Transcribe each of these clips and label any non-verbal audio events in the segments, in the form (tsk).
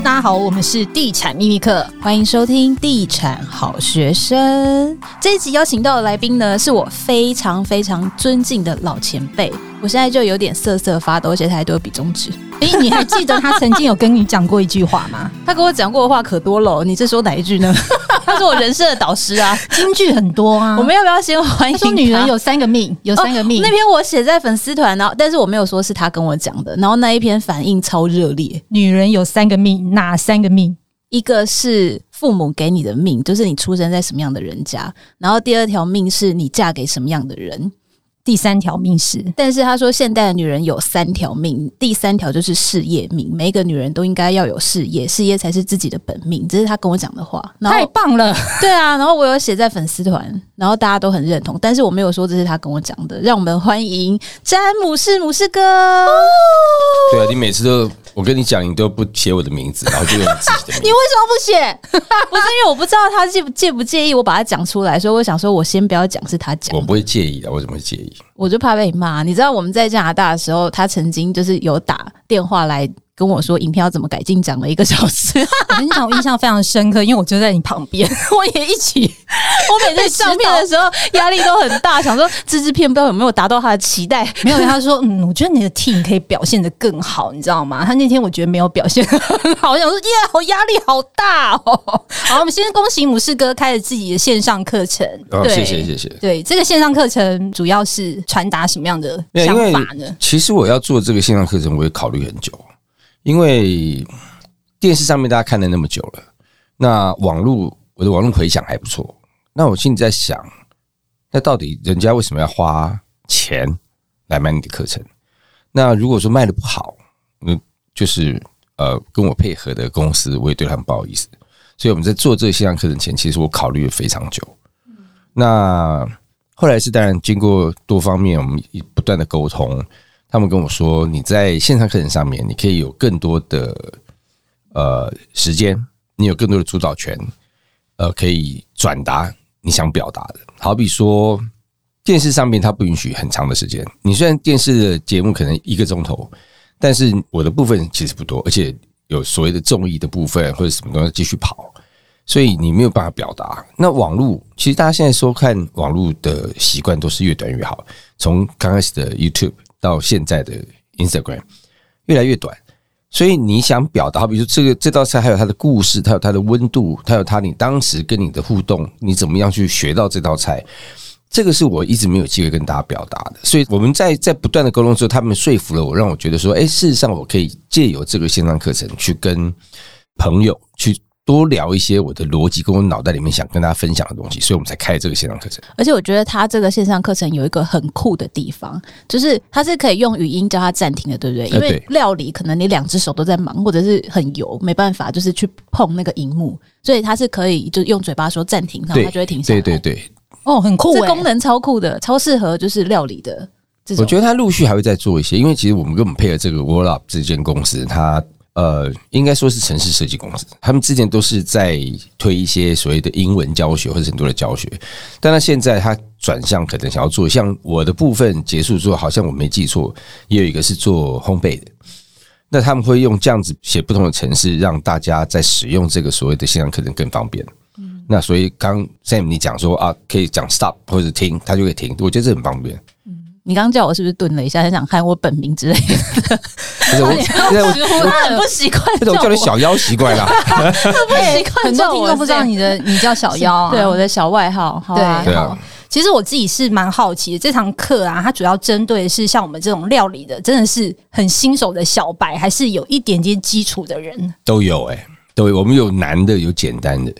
大家好，我们是地产秘密课，欢迎收听地产好学生。这一集邀请到的来宾呢，是我非常非常尊敬的老前辈。我现在就有点瑟瑟发抖，而且他还都有比中指。诶，你还记得他曾经有跟你讲过一句话吗？(laughs) 他跟我讲过的话可多了，你这说哪一句呢？(laughs) 他是我人生的导师啊，金句很多啊。我们要不要先欢迎？说女人有三个命，有三个命。哦，那篇我写在粉丝团，然后但是我没有说是他跟我讲的。然后那一篇反应超热烈。女人有三个命，哪三个命？一个是父母给你的命，就是你出生在什么样的人家。然后第二条命是你嫁给什么样的人。第三条命是，但是他说现代的女人有三条命，第三条就是事业命，每一个女人都应该要有事业，事业才是自己的本命，这是他跟我讲的话。太棒了，对啊，然后我有写在粉丝团，然后大家都很认同，但是我没有说这是他跟我讲的。让我们欢迎詹姆士姆士哥。对啊，你每次都。我跟你讲，你都不写我的名字，然后就用自己的名字。(laughs) 你为什么不写？(laughs) 不是因为我不知道他介不介不介意我把他讲出来，所以我想说，我先不要讲是他讲。我不会介意的，我怎么会介意？我就怕被你骂。你知道我们在加拿大的时候，他曾经就是有打电话来。跟我说影片要怎么改进，讲了一个小时。(laughs) 我跟你讲，我印象非常深刻，因为我就在你旁边，(laughs) 我也一起。我每次上片的时候压力都很大，想说这支片不知道有没有达到他的期待。没有，他说 (laughs) 嗯，我觉得你的 team 可以表现的更好，你知道吗？他那天我觉得没有表现很好，我想说耶，我压力好大哦。好，我们先恭喜母士哥开了自己的线上课程。哦，谢谢谢谢。对，这个线上课程主要是传达什么样的想法呢？其实我要做这个线上课程，我也考虑很久。因为电视上面大家看了那么久了，那网络我的网络回响还不错，那我心里在想，那到底人家为什么要花钱来买你的课程？那如果说卖的不好，那就是呃跟我配合的公司，我也对他们不好意思。所以我们在做这个线上课程前，其实我考虑了非常久。那后来是当然经过多方面我们不断的沟通。他们跟我说，你在线上课程上面，你可以有更多的呃时间，你有更多的主导权，呃，可以转达你想表达的。好比说，电视上面它不允许很长的时间。你虽然电视的节目可能一个钟头，但是我的部分其实不多，而且有所谓的综艺的部分或者什么东西继续跑，所以你没有办法表达。那网络其实大家现在收看网络的习惯都是越短越好，从刚开始的 YouTube。到现在的 Instagram 越来越短，所以你想表达，比如说这个这道菜，还有它的故事，它有它的温度，它有它你当时跟你的互动，你怎么样去学到这道菜？这个是我一直没有机会跟大家表达的。所以我们在在不断的沟通之后，他们说服了我，让我觉得说，哎，事实上我可以借由这个线上课程去跟朋友去。多聊一些我的逻辑跟我脑袋里面想跟大家分享的东西，所以我们才开这个线上课程。而且我觉得他这个线上课程有一个很酷的地方，就是它是可以用语音叫他暂停的，对不对？因为料理可能你两只手都在忙，或者是很油，没办法，就是去碰那个荧幕，所以它是可以就用嘴巴说暂停，然后它就会停下来。对对对，哦，很酷，这功能超酷的，超适合就是料理的这种。我觉得他陆续还会再做一些，因为其实我们跟我们配合这个 Worlup 这间公司，它。呃，应该说是城市设计公司，他们之前都是在推一些所谓的英文教学或者很多的教学，但他现在他转向可能想要做，像我的部分结束之后，好像我没记错，也有一个是做烘焙的，那他们会用这样子写不同的城市，让大家在使用这个所谓的线上课程更方便。嗯，那所以刚 Sam 你讲说啊，可以讲 stop 或者停，他就可以停，我觉得这很方便。你刚刚叫我是不是顿了一下，很想看我本名之类的？不是我，(laughs) 我很不习惯。(laughs) 这种叫你小妖习惯了，不习惯。很多听众不知道你的，你叫小妖啊？(laughs) 对，我的小外号。对对啊。其实我自己是蛮好奇的，这堂课啊，它主要针对的是像我们这种料理的，真的是很新手的小白，还是有一点点基础的人？都有哎、欸，都有。我们有难的，有简单的。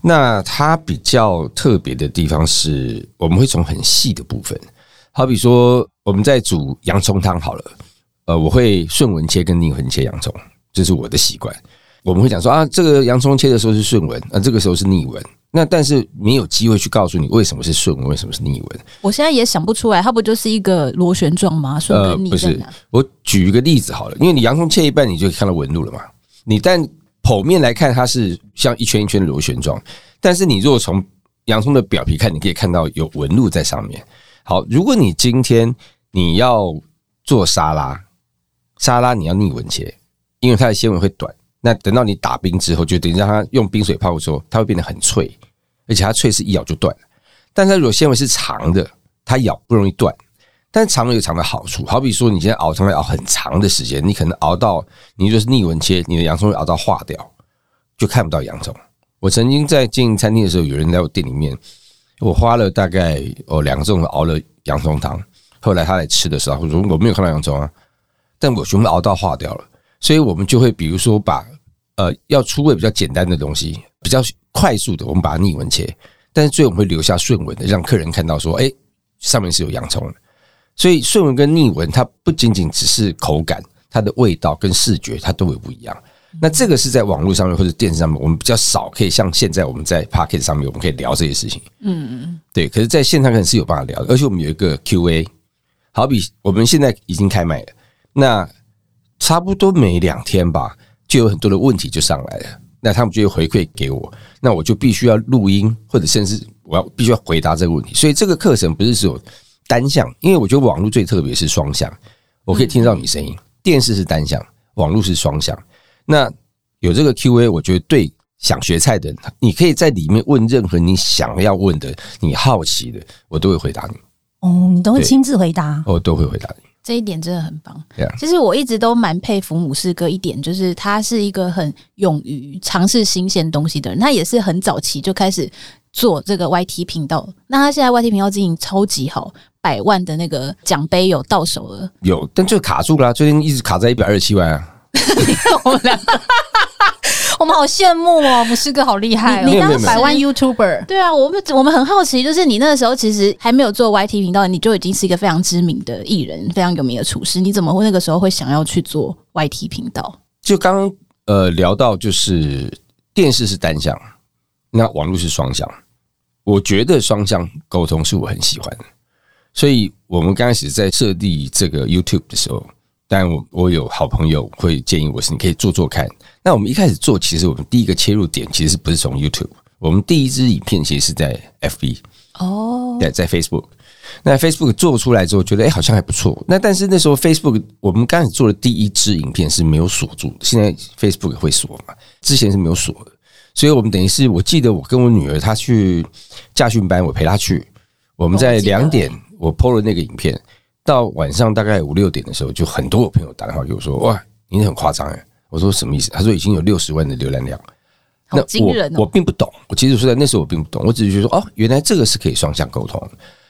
那它比较特别的地方是，我们会从很细的部分。好比说，我们在煮洋葱汤好了，呃，我会顺纹切跟逆纹切洋葱，这是我的习惯。我们会讲说啊，这个洋葱切的时候是顺纹，啊，这个时候是逆纹。那但是没有机会去告诉你为什么是顺纹，为什么是逆纹。我现在也想不出来，它不就是一个螺旋状吗？顺纹逆。呃，不是，我举一个例子好了，因为你洋葱切一半，你就看到纹路了嘛。你但剖面来看，它是像一圈一圈的螺旋状，但是你如果从洋葱的表皮看，你可以看到有纹路在上面。好，如果你今天你要做沙拉，沙拉你要逆纹切，因为它的纤维会短，那等到你打冰之后，就等于让它用冰水泡的时候，它会变得很脆，而且它脆是一咬就断。但它如果纤维是长的，它咬不容易断。但长有长的好处，好比说你现在熬汤要熬很长的时间，你可能熬到你就是逆纹切，你的洋葱会熬到化掉，就看不到洋葱。我曾经在经营餐厅的时候，有人在我店里面，我花了大概哦两个钟头熬了洋葱汤。后来他来吃的时候，我说我没有看到洋葱啊，但我全部熬到化掉了。所以我们就会比如说把呃要出味比较简单的东西，比较快速的，我们把它逆纹切，但是最后我们会留下顺纹的，让客人看到说，哎，上面是有洋葱的。所以顺纹跟逆纹，它不仅仅只是口感，它的味道跟视觉它都会不一样。那这个是在网络上面或者电视上面，我们比较少可以像现在我们在 p o c k e t 上面，我们可以聊这些事情。嗯嗯，对。可是，在线上可能是有办法聊的，而且我们有一个 Q&A，好比我们现在已经开麦了，那差不多每两天吧，就有很多的问题就上来了，那他们就会回馈给我，那我就必须要录音，或者甚至我要必须要回答这个问题。所以这个课程不是只有单向，因为我觉得网络最特别是双向，我可以听到你声音。电视是单向，网络是双向。那有这个 Q&A，我觉得对想学菜的人，你可以在里面问任何你想要问的、你好奇的，我都会回答你。哦，你都会亲自回答？我都会回答你。这一点真的很棒。对啊，其实我一直都蛮佩服姆士哥一点，就是他是一个很勇于尝试新鲜东西的人。他也是很早期就开始做这个 YT 频道，那他现在 YT 频道经营超级好，百万的那个奖杯有到手了。有，但就卡住了，最近一直卡在一百二十七万啊。(laughs) 我们两个，(laughs) 我们好羡慕哦！不是哥好厉害哦！你当百万 YouTuber，对啊，我们我们很好奇，就是你那个时候其实还没有做 YT 频道，你就已经是一个非常知名的艺人，非常有名的厨师，你怎么会那个时候会想要去做 YT 频道？就刚刚呃聊到，就是电视是单向，那网络是双向。我觉得双向沟通是我很喜欢的，所以我们刚开始在设立这个 YouTube 的时候。但我我有好朋友会建议我是你可以做做看。那我们一开始做，其实我们第一个切入点其实不是从 YouTube，我们第一支影片其实是在 FB 哦，对，在 Facebook。那 Facebook 做出来之后，觉得哎好像还不错。那但是那时候 Facebook 我们刚开始做的第一支影片是没有锁住的，现在 Facebook 会锁嘛？之前是没有锁的，所以我们等于是我记得我跟我女儿她去驾训班，我陪她去，我们在两点我 PO 了那个影片。到晚上大概五六点的时候，就很多我朋友打电话给我说：“哇，你很夸张哎！”我说：“什么意思？”他说：“已经有六十万的浏览量。”好惊人哦！我我并不懂，我其实说在那时候我并不懂，我只是觉得说：“哦，原来这个是可以双向沟通。”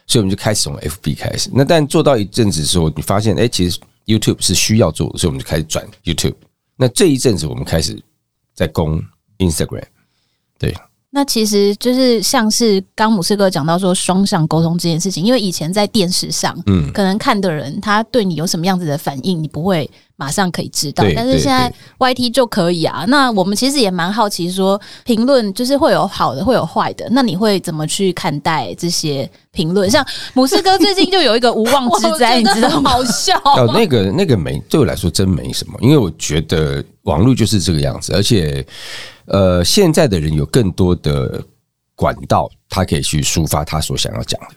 所以我们就开始从 FB 开始。那但做到一阵子的时候，你发现哎，其实 YouTube 是需要做的，所以我们就开始转 YouTube。那这一阵子我们开始在攻 Instagram，对。那其实就是像是刚姆斯哥讲到说双向沟通这件事情，因为以前在电视上，嗯，可能看的人他对你有什么样子的反应，你不会马上可以知道。但是现在 YT 就可以啊。那我们其实也蛮好奇，说评论就是会有好的，会有坏的。那你会怎么去看待这些评论？像姆斯哥最近就有一个无妄之灾，(laughs) 你知道吗？好笑。哦，那个那个没对我来说真没什么，因为我觉得网络就是这个样子，而且。呃，现在的人有更多的管道，他可以去抒发他所想要讲的。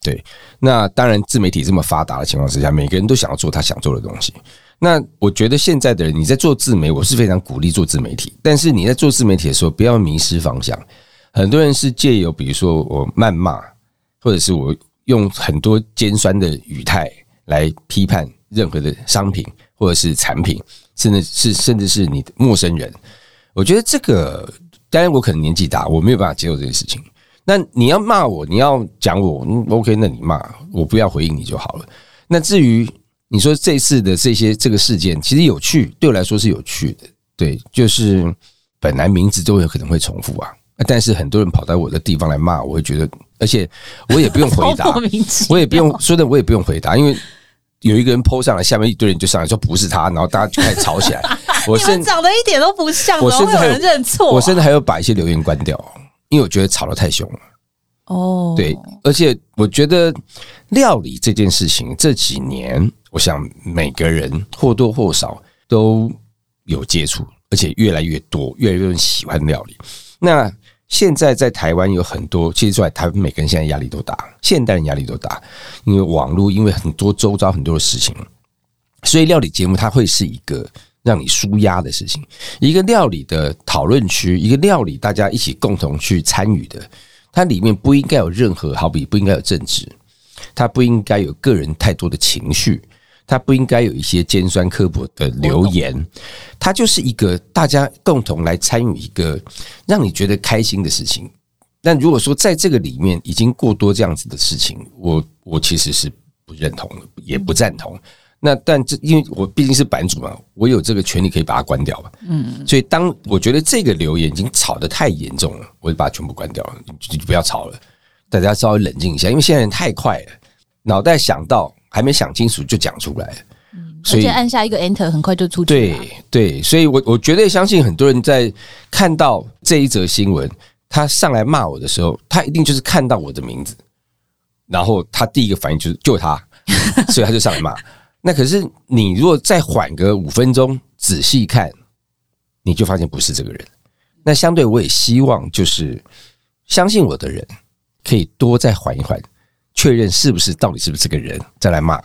对，那当然，自媒体这么发达的情况之下，每个人都想要做他想做的东西。那我觉得现在的人，你在做自媒，我是非常鼓励做自媒体。但是你在做自媒体的时候，不要迷失方向。很多人是借由比如说我谩骂，或者是我用很多尖酸的语态来批判任何的商品或者是产品，甚至是甚至是你的陌生人。我觉得这个，当然我可能年纪大，我没有办法接受这件事情。那你要骂我，你要讲我，嗯，OK，那你骂我，不要回应你就好了。那至于你说这次的这些这个事件，其实有趣，对我来说是有趣的。对，就是本来名字都有可能会重复啊，但是很多人跑到我的地方来骂，我会觉得，而且我也不用回答，(laughs) 我也不用说的，我也不用回答，因为。有一个人 po 上来，下面一堆人就上来说不是他，然后大家就开始吵起来。(laughs) 我甚至长得一点都不像，我甚至还有人认错，我甚至还有把一些留言关掉，因为我觉得吵得太凶了。哦，对，而且我觉得料理这件事情这几年，我想每个人或多或少都有接触，而且越来越多，越来越多人喜欢料理。那现在在台湾有很多，其实出来台湾每个人现在压力都大，现代人压力都大，因为网络，因为很多周遭很多的事情，所以料理节目它会是一个让你舒压的事情。一个料理的讨论区，一个料理大家一起共同去参与的，它里面不应该有任何，好比不应该有政治，它不应该有个人太多的情绪。它不应该有一些尖酸刻薄的留言，他就是一个大家共同来参与一个让你觉得开心的事情。但如果说在这个里面已经过多这样子的事情，我我其实是不认同的，也不赞同。那但这因为我毕竟是版主嘛，我有这个权利可以把它关掉嘛。嗯，所以当我觉得这个留言已经吵得太严重了，我就把它全部关掉了，就不要吵了，大家稍微冷静一下，因为现在人太快了，脑袋想到。还没想清楚就讲出来，嗯，而且按下一个 Enter 很快就出去。对对，所以我我绝对相信很多人在看到这一则新闻，他上来骂我的时候，他一定就是看到我的名字，然后他第一个反应就是就他，(laughs) 所以他就上来骂。那可是你如果再缓个五分钟，仔细看，你就发现不是这个人。那相对我也希望就是相信我的人可以多再缓一缓。确认是不是到底是不是这个人再来骂，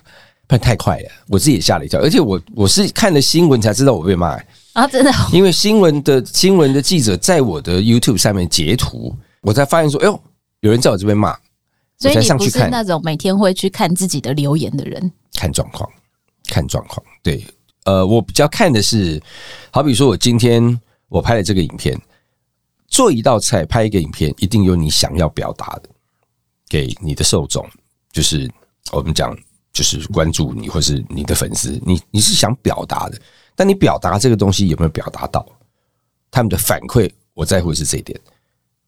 不然太快了，我自己也吓了一跳。而且我我是看了新闻才知道我被骂啊，真的，因为新闻的新闻的记者在我的 YouTube 上面截图，我才发现说，哎呦，有人在我这边骂，所以你不是那种每天会去看自己的留言的人，看状况，看状况。对，呃，我比较看的是，好比说我今天我拍了这个影片，做一道菜，拍一个影片，一定有你想要表达的。给你的受众，就是我们讲，就是关注你或是你的粉丝，你你是想表达的，但你表达这个东西有没有表达到？他们的反馈，我在乎的是这一点。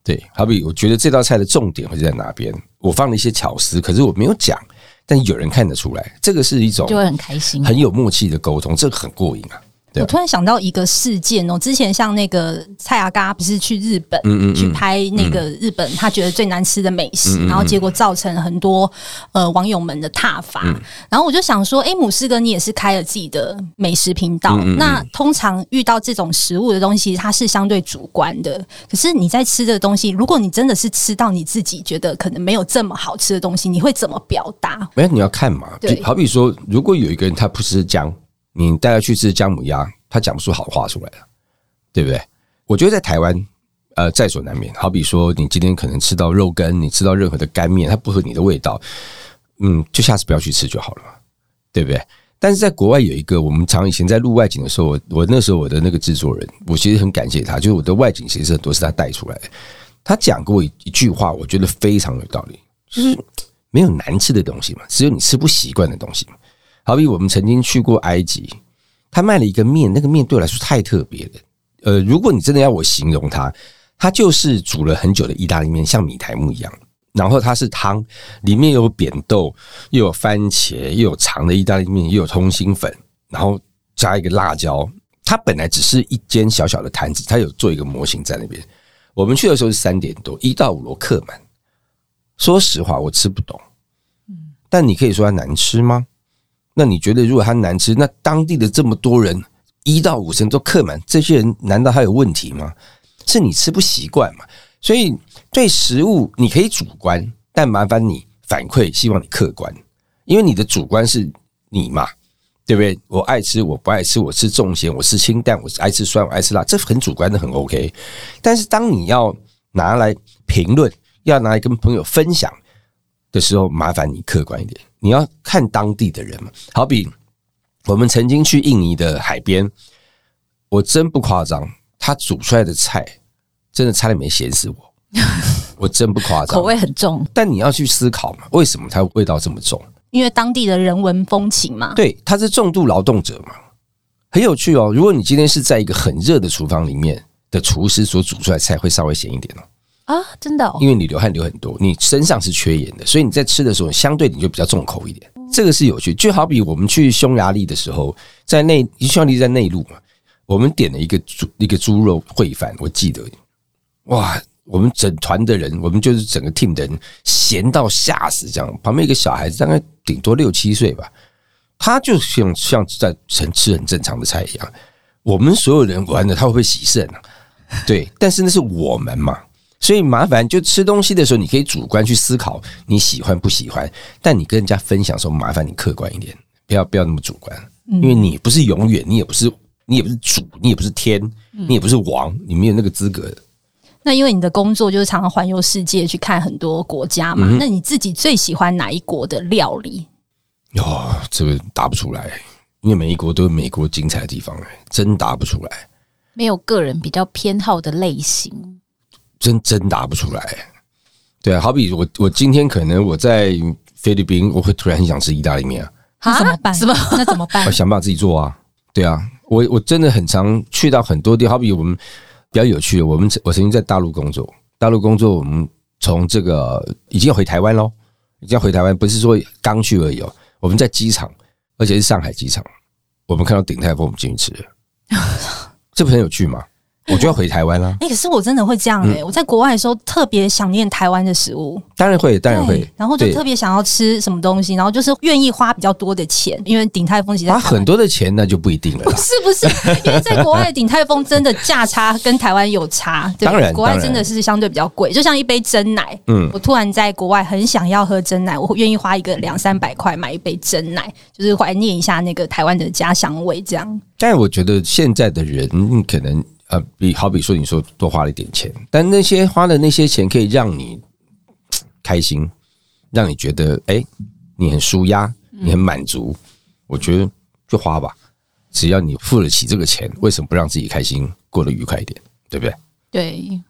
对，好比我觉得这道菜的重点会在哪边，我放了一些巧思，可是我没有讲，但有人看得出来，这个是一种就会很开心、很有默契的沟通，这个很过瘾啊。我突然想到一个事件哦，之前像那个蔡阿嘎不是去日本，嗯嗯，去拍那个日本他觉得最难吃的美食，然后结果造成很多呃网友们的挞伐。然后我就想说，哎，姆斯哥你也是开了自己的美食频道，那通常遇到这种食物的东西，它是相对主观的。可是你在吃的东西，如果你真的是吃到你自己觉得可能没有这么好吃的东西，你会怎么表达？没有，你要看嘛。对，好比说，如果有一个人他不吃姜。你带他去吃姜母鸭，他讲不出好话出来了，对不对？我觉得在台湾，呃，在所难免。好比说，你今天可能吃到肉羹，你吃到任何的干面，它不合你的味道，嗯，就下次不要去吃就好了嘛，对不对？但是在国外有一个，我们常以前在录外景的时候，我我那时候我的那个制作人，我其实很感谢他，就是我的外景其实很多是他带出来的。他讲过一一句话，我觉得非常有道理，就是没有难吃的东西嘛，只有你吃不习惯的东西嘛。好比我们曾经去过埃及，他卖了一个面，那个面对我来说太特别了。呃，如果你真的要我形容它，它就是煮了很久的意大利面，像米苔木一样。然后它是汤，里面有扁豆，又有番茄，又有长的意大利面，又有通心粉，然后加一个辣椒。它本来只是一间小小的摊子，它有做一个模型在那边。我们去的时候是三点多，一到五楼客满。说实话，我吃不懂。嗯但你可以说它难吃吗？那你觉得，如果它难吃，那当地的这么多人一到五成都客满，这些人难道还有问题吗？是你吃不习惯嘛？所以对食物你可以主观，但麻烦你反馈，希望你客观，因为你的主观是你嘛，对不对？我爱吃，我不爱吃，我吃重咸，我吃清淡，我爱吃酸，我爱吃辣，这很主观的，很 OK。但是当你要拿来评论，要拿来跟朋友分享的时候，麻烦你客观一点。你要看当地的人嘛，好比我们曾经去印尼的海边，我真不夸张，他煮出来的菜真的差点没咸死我，(laughs) 我真不夸张，口味很重。但你要去思考嘛，为什么它味道这么重？因为当地的人文风情嘛。对，他是重度劳动者嘛，很有趣哦。如果你今天是在一个很热的厨房里面的厨师所煮出来的菜，会稍微咸一点哦。啊，真的，哦，因为你流汗流很多，你身上是缺盐的，所以你在吃的时候相对你就比较重口一点。这个是有趣，就好比我们去匈牙利的时候，在内匈牙利在内陆嘛，我们点了一个猪一个猪肉烩饭，我记得，哇，我们整团的人，我们就是整个 team 的人，咸到吓死，这样旁边一个小孩子大概顶多六七岁吧，他就像像在吃吃很正常的菜一样，我们所有人玩的他会不会洗肾啊？对，但是那是我们嘛。所以麻烦，就吃东西的时候，你可以主观去思考你喜欢不喜欢，但你跟人家分享的时候，麻烦你客观一点，不要不要那么主观，因为你不是永远，你也不是你也不是主，你也不是天，你也不是王，你没有那个资格。那因为你的工作就是常常环游世界去看很多国家嘛，嗯、那你自己最喜欢哪一国的料理？哦，这个答不出来，因为每一国都有美国精彩的地方，真答不出来。没有个人比较偏好的类型，真真答不出来。对啊，好比我我今天可能我在菲律宾，我会突然很想吃意大利面啊，那怎么办？是吧？那怎么办？(laughs) 我想办法自己做啊。对啊，我我真的很常去到很多地，好比我们。比较有趣的，我们我曾经在大陆工作，大陆工作，我们从这个已经要回台湾喽，已经要回台湾，不是说刚去而已哦。我们在机场，而且是上海机场，我们看到鼎泰丰，我们进去吃了，(laughs) 这不很有趣吗？我就要回台湾了。哎，可是我真的会这样哎！我在国外的时候特别想念台湾的食物，当然会，当然会。然后就特别想要吃什么东西，然后就是愿意花比较多的钱，因为鼎泰丰其实花很多的钱那就不一定了。不是不 (laughs) 是，因为在国外的鼎泰丰真的价差跟台湾有差。当然，国外真的是相对比较贵，就像一杯真奶。嗯，我突然在国外很想要喝真奶，我愿意花一个两三百块买一杯真奶，就是怀念一下那个台湾的家乡味。这样。但我觉得现在的人可能。呃，比好比说，你说多花了一点钱，但那些花的那些钱可以让你 (tsk) 开心，让你觉得哎、欸，你很舒压，你很满足，我觉得就花吧，只要你付得起这个钱，为什么不让自己开心，过得愉快一点，对不对？对，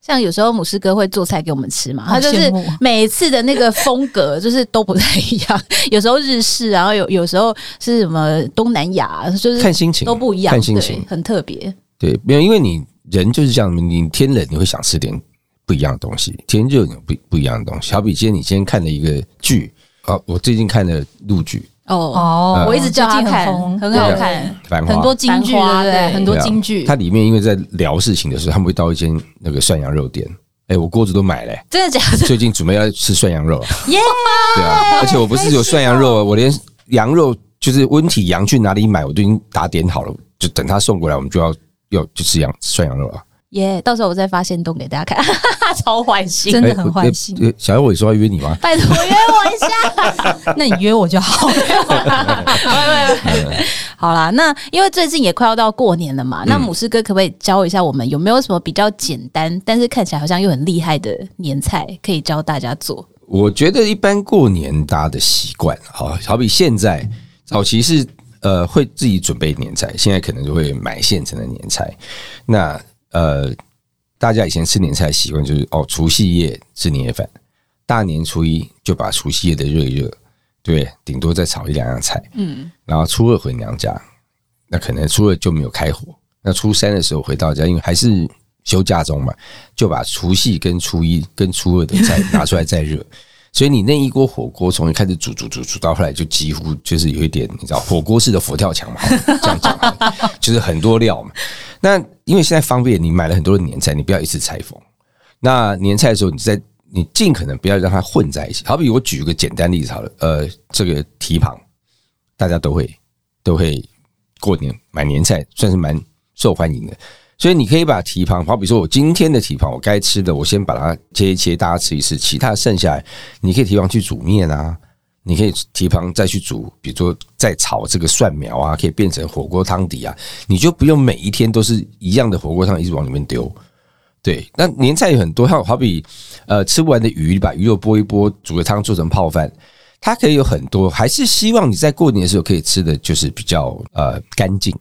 像有时候母狮哥会做菜给我们吃嘛，他就是每次的那个风格就是都不太一样，(laughs) 有时候日式，然后有有时候是什么东南亚，就是看心情，都不一样，看心情，很特别。对，没有，因为你人就是这样，你天冷你会想吃点不一样的东西，天热有不不一样的东西。好比今天你今天看了一个剧啊，我最近看了陆剧哦哦，我一直叫他看，很好看，很多金句，对对，很多京剧。它里面因为在聊事情的时候，他们会到一间那个涮羊肉店，哎，我锅子都买了，真的假的？最近准备要吃涮羊肉，(laughs) 耶！对啊，而且我不是有涮羊肉，我连羊肉就是温体羊去哪里买，我都已经打点好了，就等他送过来，我们就要。有就吃羊涮羊肉啊！耶，到时候我再发现动给大家看，(laughs) 超欢喜，真的很坏心。小伟说要约你吗？拜托约我一下，(laughs) 那你约我就好了。(laughs) 好啦，那因为最近也快要到过年了嘛，那姆斯哥可不可以教一下我们有没有什么比较简单，但是看起来好像又很厉害的年菜可以教大家做？我觉得一般过年大家的习惯，好好比现在早期是。呃，会自己准备年菜，现在可能就会买现成的年菜。那呃，大家以前吃年菜的习惯就是哦，除夕夜吃年夜饭，大年初一就把除夕夜的热一热，对，顶多再炒一两样菜，嗯，然后初二回娘家，那可能初二就没有开火，那初三的时候回到家，因为还是休假中嘛，就把除夕跟初一跟初二的菜 (laughs) 拿出来再热。所以你那一锅火锅从一开始煮煮煮煮到后来就几乎就是有一点你知道火锅式的佛跳墙嘛，(laughs) 这样讲，就是很多料嘛。那因为现在方便，你买了很多的年菜，你不要一次拆封。那年菜的时候，你在你尽可能不要让它混在一起。好比我举一个简单例子好了，呃，这个蹄膀大家都会都会过年买年菜，算是蛮受欢迎的。所以你可以把蹄膀，好比说我今天的蹄膀，我该吃的，我先把它切一切，大家吃一吃。其他剩下来，你可以蹄膀去煮面啊，你可以蹄膀再去煮，比如说再炒这个蒜苗啊，可以变成火锅汤底啊。你就不用每一天都是一样的火锅汤一直往里面丢。对，那年菜有很多，好好比呃吃不完的鱼，把鱼肉剥一剥，煮个汤做成泡饭，它可以有很多。还是希望你在过年的时候可以吃的就是比较呃干净。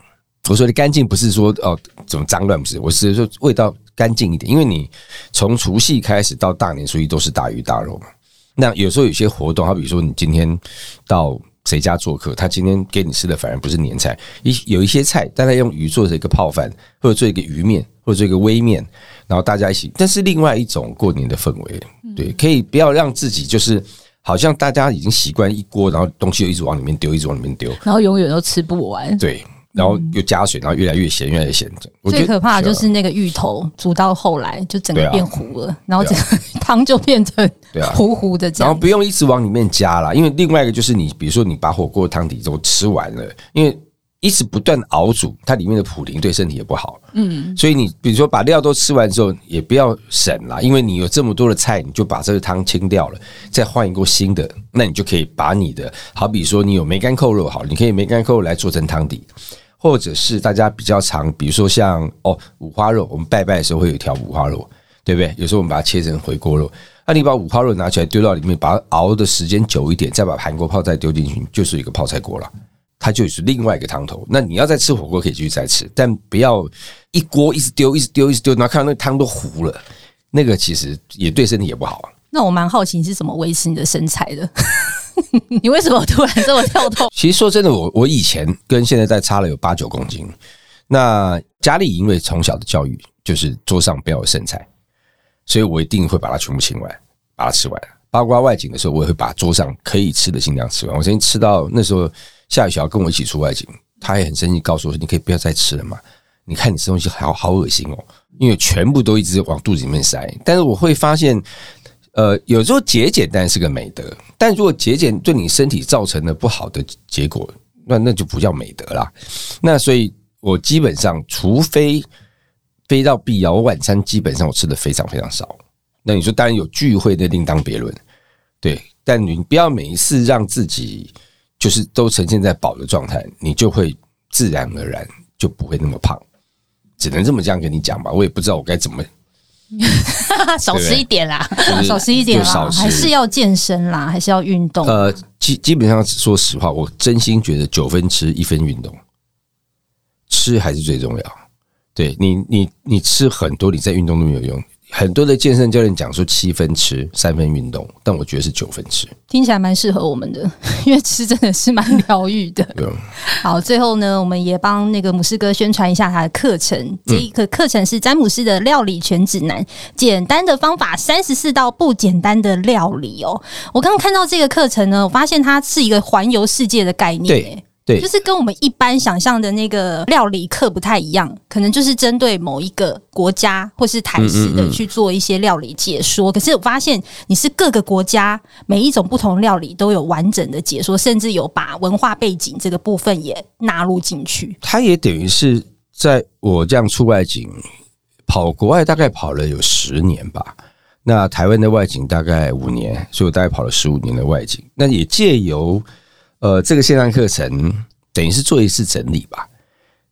我说的干净不是说哦怎么脏乱不是，我是说味道干净一点，因为你从除夕开始到大年初一都是大鱼大肉嘛。那有时候有些活动，好比说你今天到谁家做客，他今天给你吃的反而不是年菜，一有一些菜，大概用鱼做成一个泡饭，或者做一个鱼面，或者做一个微面，然后大家一起，但是另外一种过年的氛围，对，可以不要让自己就是好像大家已经习惯一锅，然后东西又一直往里面丢，一直往里面丢，然后永远都吃不完，对。然后又加水，然后越来越咸，越来越咸。最可怕的就是那个芋头煮到后来就整个变糊了，然后整个 (laughs) 汤就变成糊糊的这样。然后不用一直往里面加了，因为另外一个就是你，比如说你把火锅汤底都吃完了，因为一直不断熬煮，它里面的普林对身体也不好。嗯，所以你比如说把料都吃完之后，也不要省了，因为你有这么多的菜，你就把这个汤清掉了，再换一锅新的，那你就可以把你的好比说你有梅干扣肉好，你可以梅干扣肉来做成汤底。或者是大家比较常，比如说像哦五花肉，我们拜拜的时候会有一条五花肉，对不对？有时候我们把它切成回锅肉，那你把五花肉拿起来丢到里面，把它熬的时间久一点，再把韩国泡菜丢进去，就是一个泡菜锅了，它就是另外一个汤头。那你要再吃火锅可以继续再吃，但不要一锅一直丢，一直丢，一直丢，然后看到那汤都糊了，那个其实也对身体也不好啊。那我蛮好奇你是怎么维持你的身材的？(laughs) 你为什么突然这么跳动？(laughs) 其实说真的，我我以前跟现在在差了有八九公斤。那家里因为从小的教育就是桌上不要有剩菜，所以我一定会把它全部清完，把它吃完。包括外景的时候，我也会把桌上可以吃的尽量吃完。我曾经吃到那时候夏雨乔跟我一起出外景，他也很生气，告诉我说：“你可以不要再吃了嘛？你看你吃东西好好恶心哦，因为全部都一直往肚子里面塞。”但是我会发现。呃，有时候节俭当然是个美德，但如果节俭对你身体造成了不好的结果，那那就不叫美德啦。那所以，我基本上除非非到必要，我晚餐基本上我吃的非常非常少。那你说，当然有聚会那另当别论，对。但你不要每一次让自己就是都呈现在饱的状态，你就会自然而然就不会那么胖。只能这么这样跟你讲吧，我也不知道我该怎么。(laughs) 少吃一点啦，少吃一点啦，还是要健身啦，还是要运动。呃，基基本上说实话，我真心觉得九分吃一分运动，吃还是最重要。对你，你你吃很多，你在运动都没有用。很多的健身教练讲说七分吃三分运动，但我觉得是九分吃，听起来蛮适合我们的，(laughs) 因为吃真的是蛮疗愈的。对。好，最后呢，我们也帮那个姆斯哥宣传一下他的课程。这一个课程是詹姆斯的料理全指南，简单的方法，三十四道不简单的料理哦。我刚刚看到这个课程呢，我发现它是一个环游世界的概念。对。对，就是跟我们一般想象的那个料理课不太一样，可能就是针对某一个国家或是台式的去做一些料理解说。可是我发现你是各个国家每一种不同料理都有完整的解说，甚至有把文化背景这个部分也纳入进去。它也等于是在我这样出外景跑国外，大概跑了有十年吧。那台湾的外景大概五年，所以我大概跑了十五年的外景。那也借由。呃，这个线上课程等于是做一次整理吧。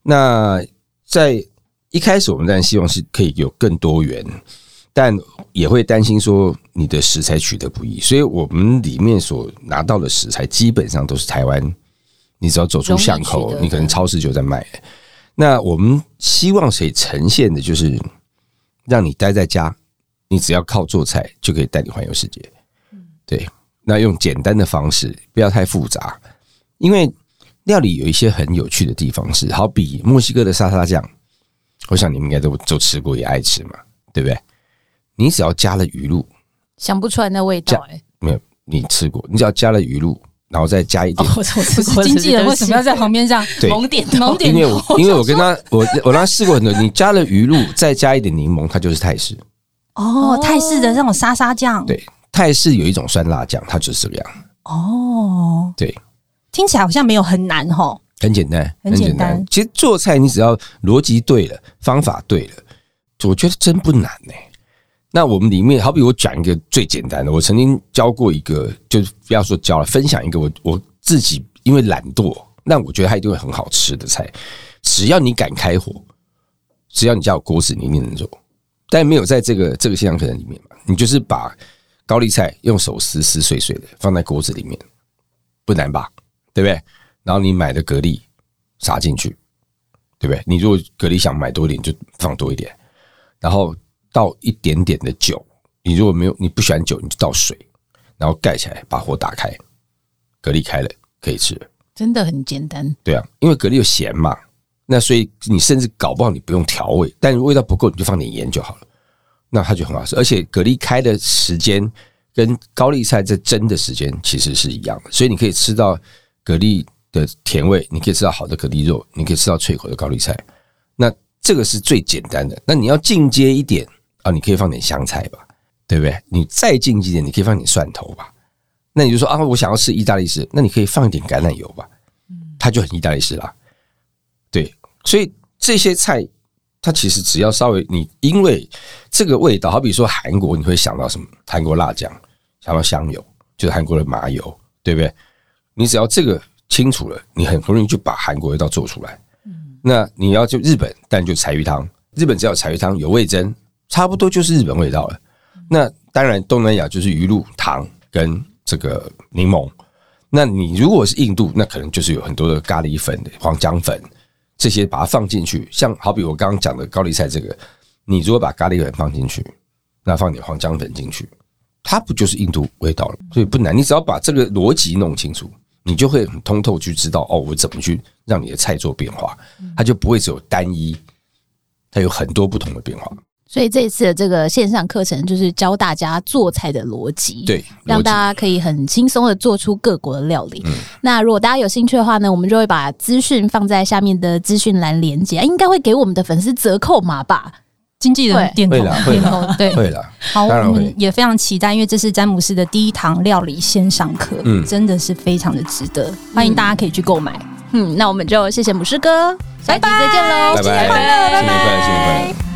那在一开始，我们当然希望是可以有更多元，但也会担心说你的食材取得不易，所以我们里面所拿到的食材基本上都是台湾。你只要走出巷口，你可能超市就在卖。那我们希望谁呈现的就是让你待在家，你只要靠做菜就可以带你环游世界。对。那用简单的方式，不要太复杂，因为料理有一些很有趣的地方，是好比墨西哥的沙沙酱，我想你们应该都都吃过，也爱吃嘛，对不对？你只要加了鱼露，想不出来那味道哎、欸，没有，你吃过，你只要加了鱼露，然后再加一点，我吃过，经纪人为什么要在旁边这样 (laughs) 猛点猛点？因为我因为我跟他，我我让他试过很多，你加了鱼露，再加一点柠檬，它就是泰式。哦，泰式的那种沙沙酱，对。泰式有一种酸辣酱，它就是这个样。哦，对，听起来好像没有很难哈，很简单，很简单。其实做菜你只要逻辑对了，方法对了，我觉得真不难呢。那我们里面，好比我讲一个最简单的，我曾经教过一个，就不要说教了，分享一个我我自己因为懒惰，那我觉得它一定会很好吃的菜。只要你敢开火，只要你家有锅子，你一定能做。但没有在这个这个现象可能里面嘛，你就是把。高丽菜用手撕撕碎碎的，放在锅子里面，不难吧？对不对？然后你买的蛤蜊撒进去，对不对？你如果蛤蜊想买多一点，就放多一点。然后倒一点点的酒，你如果没有你不喜欢酒，你就倒水，然后盖起来，把火打开，蛤蜊开了，可以吃了。真的很简单。对啊，因为蛤蜊有咸嘛，那所以你甚至搞不好你不用调味，但味道不够，你就放点盐就好了。那它就很好吃，而且蛤蜊开的时间跟高丽菜在蒸的时间其实是一样的，所以你可以吃到蛤蜊的甜味，你可以吃到好的蛤蜊肉，你可以吃到脆口的高丽菜。那这个是最简单的。那你要进阶一点啊，你可以放点香菜吧，对不对？你再进阶一点，你可以放点蒜头吧。那你就说啊，我想要吃意大利式，那你可以放一点橄榄油吧，它就很意大利式啦。对，所以这些菜。它其实只要稍微你，因为这个味道，好比说韩国，你会想到什么？韩国辣酱，想到香油，就是韩国的麻油，对不对？你只要这个清楚了，你很容易就把韩国味道做出来。那你要就日本，但就柴鱼汤，日本只要柴鱼汤有味噌，差不多就是日本味道了。那当然东南亚就是鱼露糖跟这个柠檬。那你如果是印度，那可能就是有很多的咖喱粉、黄姜粉这些，把它放进去。像好比我刚刚讲的高丽菜这个，你如果把咖喱粉放进去，那放点黄姜粉进去，它不就是印度味道了？所以不难，你只要把这个逻辑弄清楚，你就会很通透去知道哦，我怎么去让你的菜做变化，它就不会只有单一，它有很多不同的变化。所以这一次的这个线上课程就是教大家做菜的逻辑，对，让大家可以很轻松的做出各国的料理。嗯、那如果大家有兴趣的话呢，我们就会把资讯放在下面的资讯栏连接，应该会给我们的粉丝折扣码吧？经纪人点头，点头，对，会了。好，我们也非常期待，因为这是詹姆斯的第一堂料理线上课，嗯，真的是非常的值得，欢迎大家可以去购买。嗯，那我们就谢谢姆师哥，拜拜再见喽，拜拜，新年快乐，新年快乐，新年快乐。